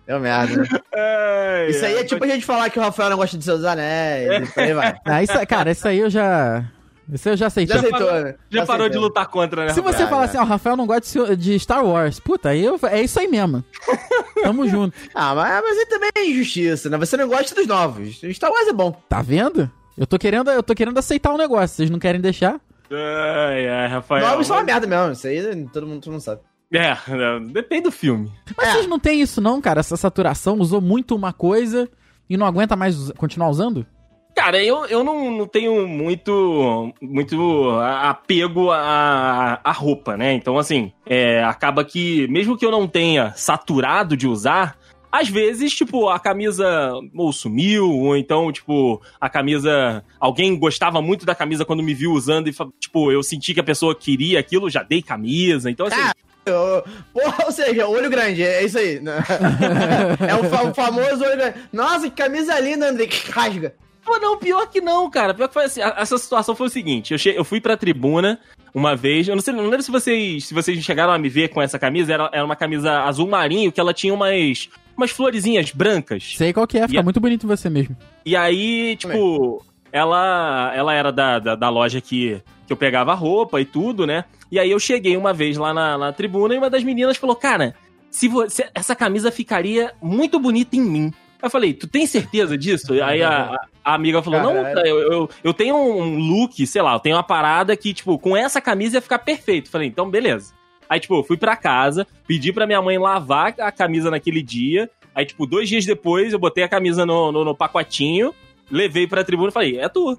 Deu merda. Ai, Isso aí é tipo a gente falar que o Rafael não gosta de seus anéis. por aí vai. Ah, isso, cara, isso aí eu já. Isso eu já aceitei. Já aceitou, né? Já parou de aceitou. lutar contra, né? Se você Já, falar já. assim, ó, o Rafael não gosta de, Star Wars, puta, aí eu, é isso aí mesmo. Tamo junto. Ah, mas, mas aí também é injustiça, né? Você não gosta dos novos. Star Wars é bom. Tá vendo? Eu tô querendo, eu tô querendo aceitar o negócio. Vocês não querem deixar? Ai, ai, Rafael. novos são uma mas- merda mesmo. Isso aí todo mundo, todo mundo sabe. É, não, depende do filme. Mas É. vocês não têm isso não, cara? Essa saturação usou muito uma coisa e não aguenta mais continuar usando? Cara, eu, eu não, não tenho muito, muito apego à, à roupa, né? Então, assim, é, acaba que, mesmo que eu não tenha saturado de usar, às vezes, tipo, a camisa ou sumiu, ou então, tipo, a camisa. Alguém gostava muito da camisa quando me viu usando e, tipo, eu senti que a pessoa queria aquilo, já dei camisa. Então, assim. Ah, Porra, ou seja, olho grande, é isso aí. É o, fa- o famoso olho grande. Nossa, que camisa linda, André, rasga. Pô, não, pior que não, cara. Pior que foi assim. Essa situação foi o seguinte: eu, che- eu fui pra tribuna uma vez. Eu não sei, não lembro se vocês, se vocês chegaram a me ver com essa camisa. Era, era uma camisa azul marinho que ela tinha umas, umas florezinhas brancas. Sei qual que é, fica E muito bonito em você mesmo. E aí, tipo, ela, ela era da, da, da loja que, que eu pegava roupa e tudo, né? E aí eu cheguei uma vez lá na, na tribuna e uma das meninas falou: Cara, se você, essa camisa ficaria muito bonita em mim. Eu falei, tu tem certeza disso? Aí a, a- amiga falou, não, Caralho. cara, eu, eu, eu tenho um look, sei lá, eu tenho uma parada que, tipo, com essa camisa ia ficar perfeito. Eu falei, então beleza. Aí, tipo, eu fui pra casa, pedi pra minha mãe lavar a camisa naquele dia. Aí, tipo, dois dias depois, eu botei a camisa no, no, no pacotinho, levei pra tribuna e falei, é tua.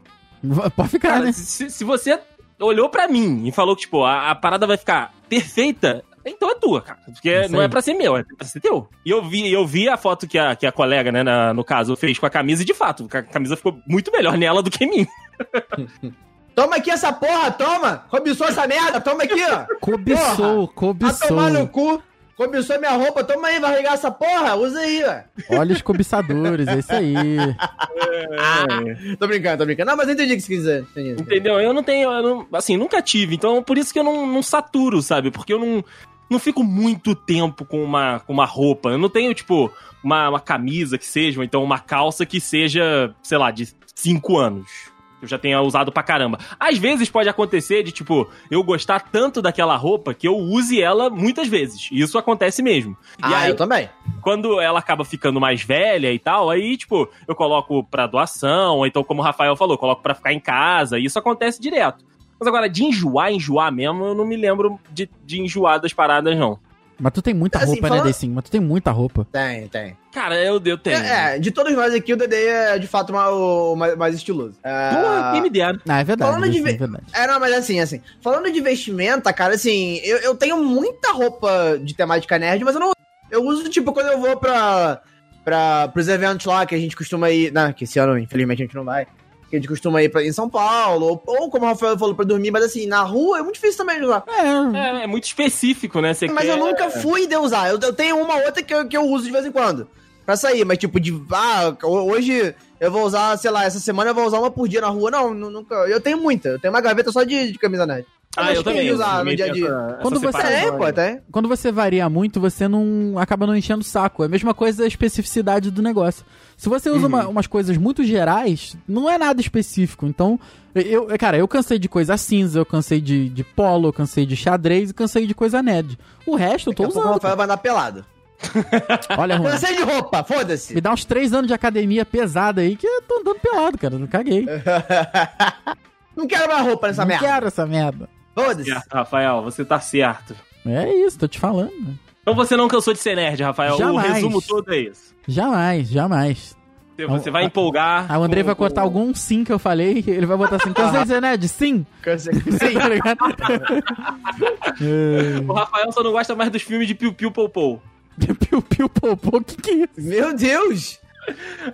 Pode ficar, Cara, né? se, se você olhou pra mim e falou que, tipo, a, a parada vai ficar perfeita, então é tua, cara. Porque Isso não aí. é pra ser meu, é pra ser teu. E eu vi, eu vi a foto que a, que a colega, né, na- no caso, fez com a camisa e, de fato, a camisa ficou muito melhor nela do que em mim. Toma aqui essa porra, toma! Cobiçou essa merda, toma aqui, ó! Cobiçou, Vai tomar no cobiçou. cu! Cobiçou minha roupa, toma aí, vai regar essa porra? Usa aí, ó! Olha os cobiçadores, é isso aí. Tô brincando, tô brincando. Não, mas eu entendi o que você quis dizer. Entendi. Entendeu? Eu não tenho, eu não- assim, nunca tive. Então, por isso que eu não, não saturo, sabe? Porque eu não, não fico muito tempo com uma, com uma roupa. Eu não tenho, tipo, uma, uma camisa que seja, ou então uma calça que seja, sei lá, de cinco anos. Eu já tenha usado pra caramba. Às vezes pode acontecer de, tipo, eu gostar tanto daquela roupa que eu use ela muitas vezes. E isso acontece mesmo. E Ah, aí, eu também. quando ela acaba ficando mais velha e tal, aí, tipo, eu coloco pra doação, ou então, como o Rafael falou, coloco pra ficar em casa, e isso acontece direto. Mas agora, de enjoar, enjoar mesmo, eu não me lembro de, de enjoar das paradas, não. Mas tu tem muita Assim, roupa, falando- né, Decinho? Mas tu tem muita roupa. Tem, tem. Cara, eu, eu tenho. É, é, de todos nós aqui, o Dedê é de fato o mais, mais estiloso. É, Pô, quem me dera. Ah, é verdade, Falando de ve- é verdade. É, não, mas assim, assim. Falando de vestimenta, cara, assim, eu, eu tenho muita roupa de temática nerd, mas eu não. Eu uso, tipo, quando eu vou pra. pra pros eventos lá que a gente costuma ir. Não, que esse ano, infelizmente, a gente não vai. Que a gente costuma ir pra, em São Paulo, ou, ou como o Rafael falou, pra dormir, mas assim, na rua é muito difícil também de usar. É, É, é muito específico, né? Você Mas quer... eu nunca fui de usar. Eu, eu tenho uma outra que eu, que eu uso de vez em quando. Pra sair, mas tipo, de. Ah, hoje eu vou usar, sei lá, essa semana eu vou usar uma por dia na rua. Não, nu- nunca. Eu tenho muita. Eu tenho uma gaveta só de, de camisa nerd. Ah, eu também. usar eu no dia a dia? essa- essa Quando você- separação Tem, pô, tem. quando você varia muito, você não acaba não enchendo o saco. É a mesma coisa a especificidade do negócio. Se você usa uma- umas coisas muito gerais, não é nada específico. Então, eu, cara, eu cansei de coisa cinza, eu cansei de, de polo, eu cansei de xadrez e cansei de coisa nerd. O resto eu tô Daqui a pouco usando. Vai andar pelado. Olha, Juan, Cansei de roupa, foda-se. me dá uns três anos de academia pesada aí que eu tô andando pelado, cara. Não caguei. Não quero mais roupa nessa não merda. quero essa merda. Foda-se. Certo, Rafael, você tá certo. É isso, tô te falando. Então você não cansou de ser nerd, Rafael. Jamais. O resumo todo é isso. Jamais, jamais. Você- Você vai empolgar. Aí o Andrei com- vai cortar com- algum sim que eu falei, ele vai botar assim, cansei de ser nerd? Sim! Cansei. Sim, tá ligado? O Rafael só não gosta mais dos filmes de Piu Piu Pou Pou. Piu, piu, popô, o que que é isso? Meu Deus.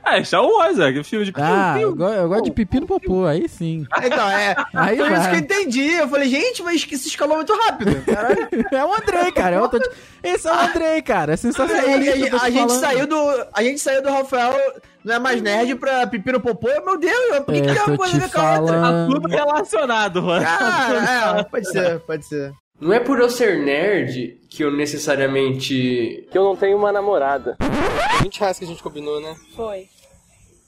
Ah, é Star Wars, é. que filme de Piu Ah, eu, go- eu gosto de pipi no popô, aí sim. Então, é. Aí Foi isso que eu vai. entendi. Eu falei, gente, mas que se escalou muito rápido. Caralho. É o Andrei, cara. eu tô te- Esse é o Andrei, cara. É sensacionalista. eu tô a, te gente saiu do. A gente saiu do Rafael, não é mais nerd, pra Pepino Popô. Meu Deus, por que, que É, tem tô uma coisa a ver com a outra? Tá tudo relacionado, mano. Ah, é, pode ser, pode ser. Não é por eu ser nerd que eu necessariamente. Que eu não tenho uma namorada. 20 reais que a gente combinou, né? Foi.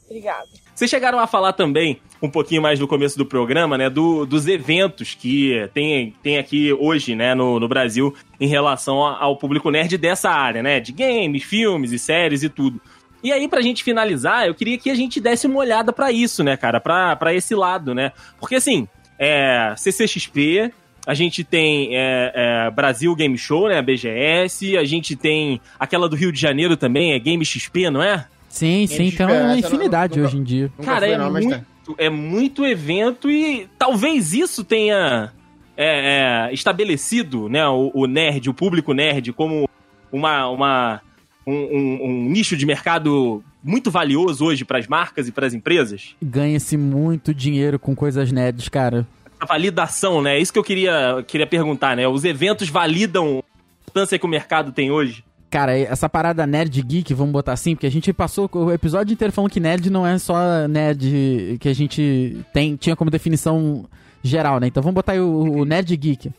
Obrigada. Vocês chegaram a falar também, um pouquinho mais no começo do programa, né, do- dos eventos que tem, tem aqui hoje, né, no, no Brasil, em relação ao público nerd dessa área, né, de games, filmes e séries e tudo. E aí, pra gente finalizar, eu queria que a gente desse uma olhada pra isso, né, cara, pra, pra esse lado, né, porque assim, é, CCXP, a gente tem é, é, Brasil Game Show, né, a BGS, a gente tem aquela do Rio de Janeiro também, é Game XP, não é? Sim, sim, Eles tem uma infinidade nunca- hoje em dia. Cara, é, não, muito, é muito evento e talvez isso tenha é, é, estabelecido né, o, o nerd, o público nerd, como uma, uma, um, um- um nicho de mercado muito valioso hoje para as marcas e para as empresas. Ganha-se muito dinheiro com coisas nerds, cara. A validação, né? É Isso que eu queria, queria perguntar, né? Os eventos validam a importância que o mercado tem hoje? Cara, essa parada nerd geek, vamos botar assim, porque a gente passou o episódio inteiro falando que nerd não é só nerd que a gente tem, tinha como definição geral, né? Então vamos botar aí o, o nerd geek.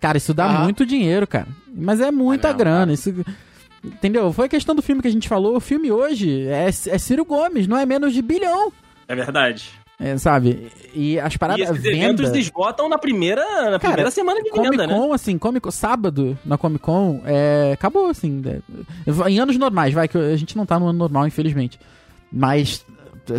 Cara, isso dá muito dinheiro, cara. Mas é muita É mesmo, grana. cara. Isso, entendeu? Foi a questão do filme que a gente falou. O filme hoje é, é Ciro Gomes, não é menos de bilhão. É verdade. É, sabe? E as E paradas esses venda... eventos esgotam na primeira, na Cara, primeira semana de Comic venda, né? Con, assim, Comic Con, sábado na Comic Con, é, acabou, assim. é, em anos normais, vai, que a gente não tá no ano normal, infelizmente. Mas,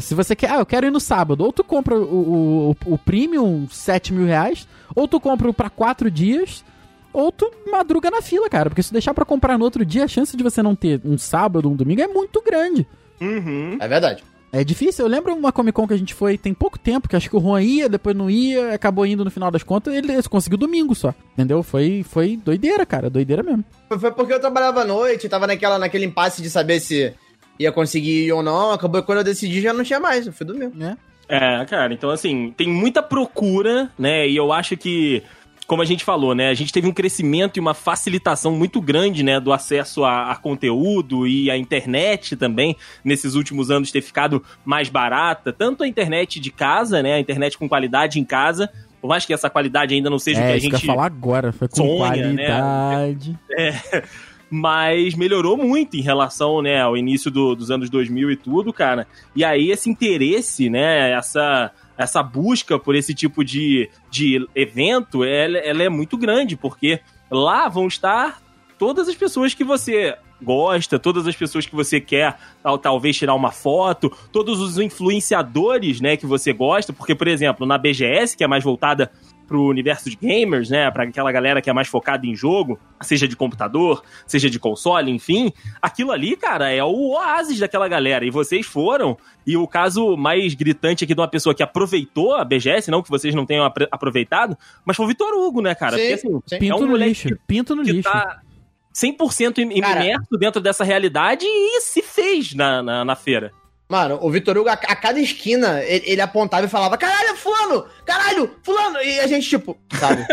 se você quer, ah, eu quero ir no sábado, ou tu compra o, o, o Premium, 7 mil reais, ou tu compra o pra 4 dias, ou tu madruga na fila, cara. Porque se deixar pra comprar no outro dia, a chance de você não ter um sábado, um domingo é muito grande. Uhum. É verdade. É difícil. Eu lembro uma Comic Con que a gente foi tem pouco tempo, que acho que o Juan ia, depois não ia, acabou indo no final das contas, ele, ele conseguiu domingo só. Entendeu? Foi, foi doideira, cara. Doideira mesmo. Foi, foi porque eu trabalhava à noite, tava naquela, naquele impasse de saber se ia conseguir ir ou não. Acabou quando eu decidi já não tinha mais, eu fui dormir. né? É, cara, então assim, tem muita procura, né? E eu acho que, como a gente falou, né? A gente teve um crescimento e uma facilitação muito grande, né? Do acesso a, a conteúdo e a internet também, nesses últimos anos ter ficado mais barata. Tanto a internet de casa, né? A internet com qualidade em casa. Por mais que essa qualidade ainda não seja o É, que a isso que eu gente ia falar agora. Foi com sonha, né? qualidade. mas melhorou muito em relação, né, ao início do- dos anos 2000 e tudo, cara. E aí esse interesse, né, essa essa busca por esse tipo de, de evento, ela, ela é muito grande, porque lá vão estar todas as pessoas que você gosta, todas as pessoas que você quer tal- talvez tirar uma foto, todos os influenciadores, né, que você gosta, porque por exemplo, na BGS, que é mais voltada pro universo de gamers, né, para aquela galera que é mais focada em jogo, seja de computador, seja de console, enfim, aquilo ali, cara, é o oásis daquela galera. E vocês foram, e o caso mais gritante aqui de uma pessoa que aproveitou a BGS, não que vocês não tenham apre- aproveitado, mas foi o Vitor Hugo, né, cara? Sim, Porque assim, sim. Pinto é um no moleque lixo. Pinto no que lixo. tá 100% im- Cara- imerso dentro dessa realidade e se fez na, na, na feira. Mano, o Vitor Hugo, a, a cada esquina, ele, ele apontava e falava: Caralho, Fulano! Caralho, Fulano! E a gente, tipo, sabe?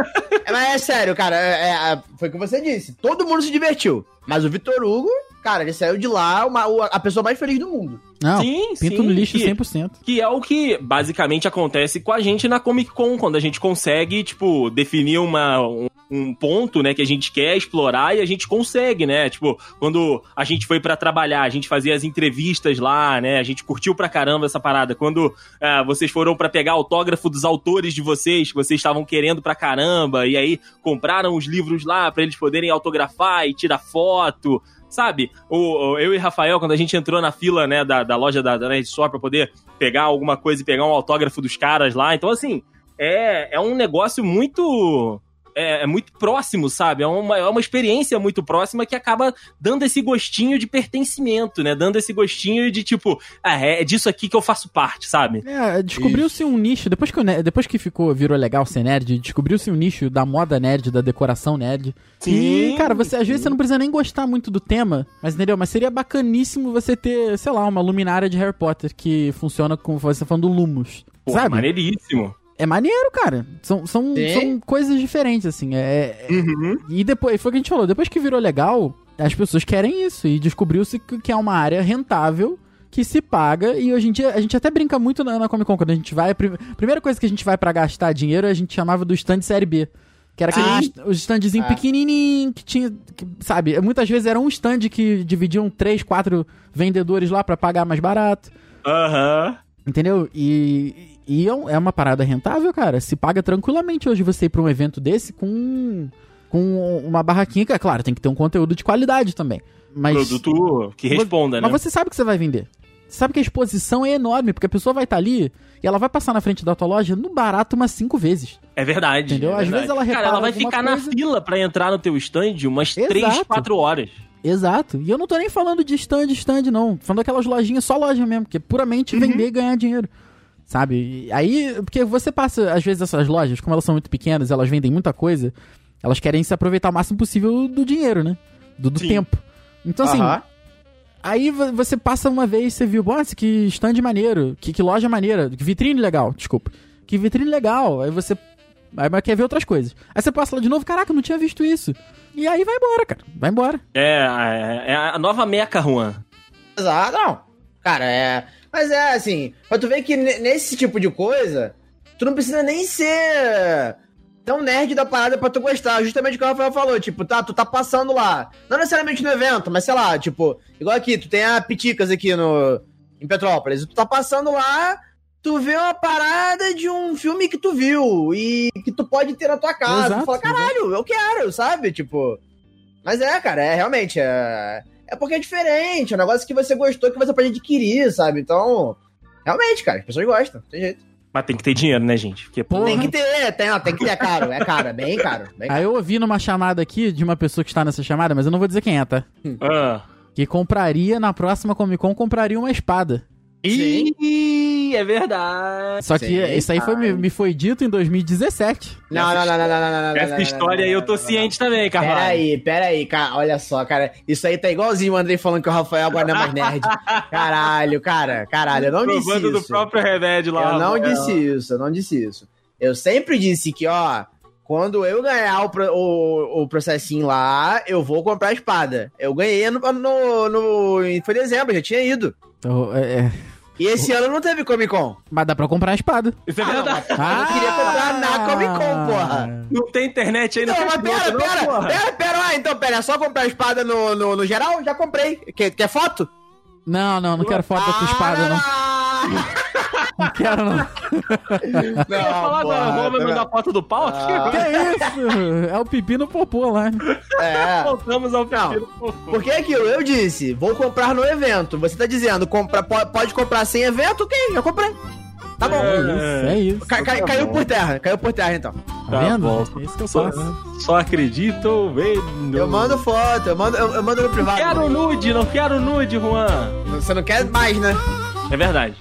é, mas é sério, cara, é- é- foi o que você disse. Todo mundo se divertiu. Mas o Vitor Hugo, cara, ele saiu de lá uma- a pessoa mais feliz do mundo. Não, sim, pinto sim, no lixo que- 100%. Que é o que basicamente acontece com a gente na Comic Con, quando a gente consegue, tipo, definir uma, um, um ponto, né, que a gente quer explorar e a gente consegue, né? Tipo, quando a gente foi pra trabalhar, a gente fazia as entrevistas lá, né? A gente curtiu pra caramba essa parada. Quando ah, vocês foram pra pegar autógrafo dos autores de vocês, que vocês estavam querendo pra caramba, e aí compraram os livros lá pra eles poderem autografar e tirar foto sabe? O, o- eu e Rafael, quando a gente entrou na fila, né, da, da loja da, da Nerd Store pra poder pegar alguma coisa e pegar um autógrafo dos caras lá. Então, assim, é, é um negócio muito. É, é muito próximo, sabe? É uma, é uma experiência muito próxima que acaba dando esse gostinho de pertencimento, né? Dando esse gostinho de tipo, ah, é, é disso aqui que eu faço parte, sabe? É, descobriu-se um nicho, depois que, ne- depois que ficou, virou legal ser nerd, descobriu-se um nicho da moda nerd, da decoração nerd. Sim, E, cara, você às vezes você não precisa nem gostar muito do tema, mas entendeu? Mas seria bacaníssimo você ter, sei lá, uma luminária de Harry Potter que funciona com você falando do Lumos. Pô, sabe? maneiríssimo. É maneiro, cara. São, são, Sim. são coisas diferentes, assim. É, é- Uhum. E depois, foi o que a gente falou, depois que virou legal, as pessoas querem isso. E descobriu-se que é uma área rentável, que se paga. E hoje em dia, a gente até brinca muito na, na Comic Con. Quando a gente vai, a prim- primeira coisa que a gente vai pra gastar dinheiro, a gente chamava do stand série B. Que era aquele Ah. os standzinho Ah. pequenininho, que tinha, que, sabe? Muitas vezes era um stand que dividiam três, quatro vendedores lá pra pagar mais barato. Aham. Entendeu? E, e é é uma parada rentável, cara. Se paga tranquilamente hoje você ir pra um evento desse com, com uma barraquinha. que, é Claro, tem que ter um conteúdo de qualidade também. Mas, Produto que responda, né? mas você sabe que você vai vender. Você sabe que a exposição é enorme, porque a pessoa vai estar ali e ela vai passar na frente da tua loja no barato umas cinco vezes. É verdade. Entendeu? é Às verdade. vezes ela Cara, repara ela vai ficar coisa- na fila pra entrar no teu stand umas Exato. 3, 4 horas. Exato. E eu não tô nem falando de stand, stand, não. Falando daquelas lojinhas, só loja mesmo, que é puramente vender e ganhar dinheiro. Sabe? E aí, porque você passa, às vezes, essas lojas, como elas são muito pequenas, elas vendem muita coisa, elas querem se aproveitar o máximo possível do dinheiro, né? Do, do tempo. Então, assim, Aham. Aí vo- você passa uma vez, você viu, nossa, que stand maneiro, que, que loja maneira, que vitrine legal, desculpa. Que vitrine legal. Aí você. Aí mas quer ver outras coisas. Aí você passa lá de novo, caraca, eu não tinha visto isso. E aí vai embora, cara. Vai embora. É, é, é a nova meca, Juan. Exato, não. Cara, é. Mas é assim, pra tu ver que ne- nesse tipo de coisa, tu não precisa nem ser tão nerd da parada pra tu gostar. Justamente o que o Rafael falou, tipo, tá, tu tá passando lá. Não necessariamente no evento, mas sei lá, tipo, igual aqui, tu tem a Piticas aqui no. Em Petrópolis. Tu tá passando lá, tu vê uma parada de um filme que tu viu e que tu pode ter na tua casa. Exato, tu fala, caralho, eu quero, sabe? Tipo. Mas é, cara, é realmente. É, é porque é diferente, é um negócio que você gostou que você pode adquirir, sabe? Então. Realmente, cara, as pessoas gostam, tem jeito. Mas tem que ter dinheiro, né, gente? Porque, Porra. Tem que ter, tem, ó, tem que ter, é caro, é caro, é bem caro. Bem caro. Aí eu ouvi numa chamada aqui de uma pessoa que está nessa chamada, mas eu não vou dizer quem é, tá? Ah. Que compraria na próxima Comic Con, compraria uma espada. Sim. Ih, é verdade. Só que Sim, isso aí foi, me, me foi dito em 2017. Não, não, não, não, não, não, não. Essa não, história aí eu tô ciente também, Carvalho. Pera aí, pera aí, cara, olha só, cara, isso aí tá igualzinho o Andrei falando que o Rafael agora não é mais nerd. Caralho, cara, caralho, eu não disse Provando do isso. próprio remédio lá. Eu não disse isso, eu não disse isso. Eu sempre disse que, ó, quando eu ganhar o, o, o processinho lá, eu vou comprar a espada. Eu ganhei no, no, no- Foi em dezembro, já tinha ido. Então, é, é. E esse ano não teve Comic Con. Mas dá pra comprar a espada. Isso é verdade. Eu queria comprar na Comic Con, porra. Não tem internet aí no Não, mas pera, não, pera, porra. pera, pera, ah, então pera, é só comprar a espada no, no, no geral? Já comprei. Quer, quer foto? Não, não, não quero foto da tua espada, não. Ah, Não quero, não. Eu ia falar porra, agora, vamos tá mandar foto do pau? Que isso? É o pipi no popô lá. É. Voltamos ao Não. perfil. Porque é aquilo, eu disse, vou comprar no evento. Você tá dizendo, compra, po- pode comprar sem evento? Ok, já comprei. Tá bom. É isso, é isso. Ca- ca- caiu por terra, caiu por terra então. Tá Tá vendo? bom. É isso que eu Só, faço. só acredito vendo. Eu mando foto, eu mando, eu, eu mando no privado. Quero nude, não quero nude, Juan. Você não quer mais, né? É verdade.